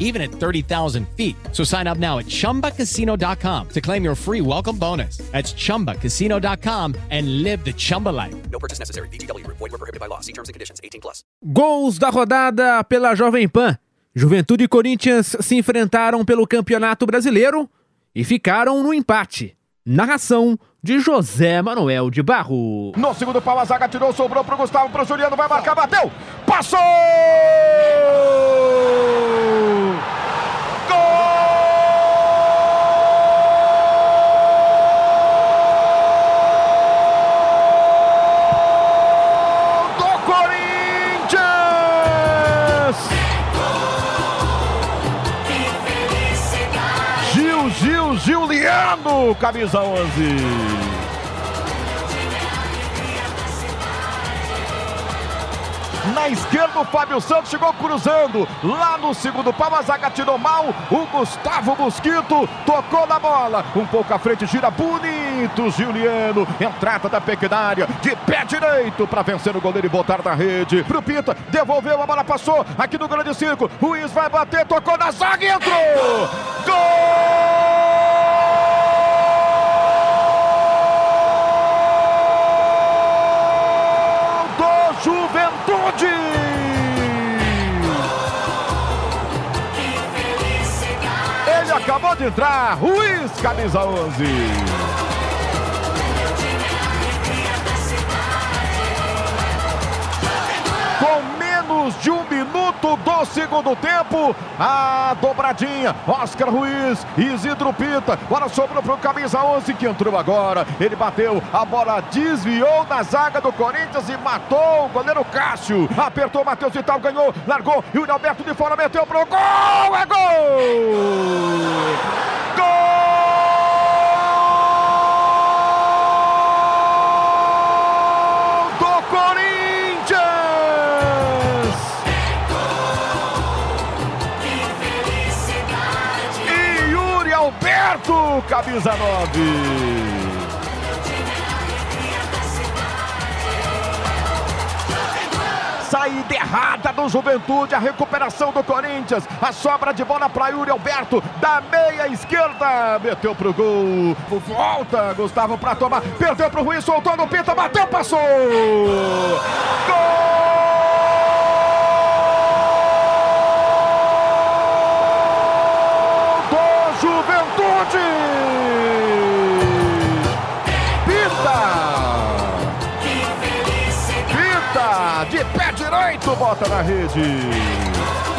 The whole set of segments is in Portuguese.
even at 30,000 feet. So sign up now at chumbacasino.com to claim your free welcome bonus. That's chumbacasino.com and live the Chumba life. No purchase necessary. Group. Void were prohibited by law. See terms and conditions. 18 plus. Gols da rodada pela Jovem Pan. Juventude e Corinthians se enfrentaram pelo Campeonato Brasileiro e ficaram no empate. Narração de José Manuel de Barro. No segundo pau, a zaga tirou, sobrou pro Gustavo, pro Juliano, vai marcar, bateu, passou! Gil, Giuliano, camisa 11. Na esquerda, o Fábio Santos chegou cruzando. Lá no segundo pau, a zaga tirou mal. O Gustavo Mosquito tocou na bola. Um pouco à frente, gira bonito. Juliano, entrada da pequena área, de pé direito para vencer o goleiro e botar na rede. Pro Pita, devolveu, a bola passou aqui no grande circo. Ruiz vai bater, tocou na zaga e entrou. Gol! do Juventude. Ele acabou de entrar, Ruiz, camisa 11. Do segundo tempo, a dobradinha, Oscar Ruiz, Isidro Pita, bola sobrou para o camisa 11 que entrou agora, ele bateu, a bola desviou da zaga do Corinthians e matou o goleiro Cássio, apertou Matheus Vital, ganhou, largou, e o Alberto de fora meteu pro gol, é gol! Alberto, camisa 9. Saída errada do Juventude, a recuperação do Corinthians, a sobra de bola para Yuri Alberto, da meia esquerda, meteu pro gol, volta Gustavo para tomar, perdeu pro Ruiz, soltou no Pita, bateu, passou! Gol do Juventude! Pita! Pita! De pé direito, bota na rede.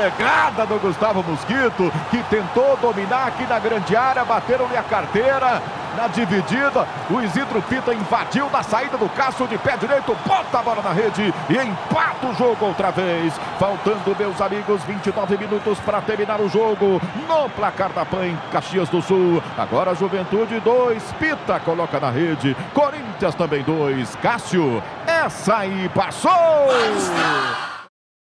Entregada do Gustavo Mosquito, que tentou dominar aqui na grande área, bateram-lhe a carteira. Na dividida, o Isidro Pita invadiu na saída do Cássio de pé direito, bota a bola na rede e empata o jogo outra vez. Faltando, meus amigos, 29 minutos para terminar o jogo. No placar da PAN, Caxias do Sul. Agora Juventude 2, Pita coloca na rede. Corinthians também 2, Cássio. Essa aí passou!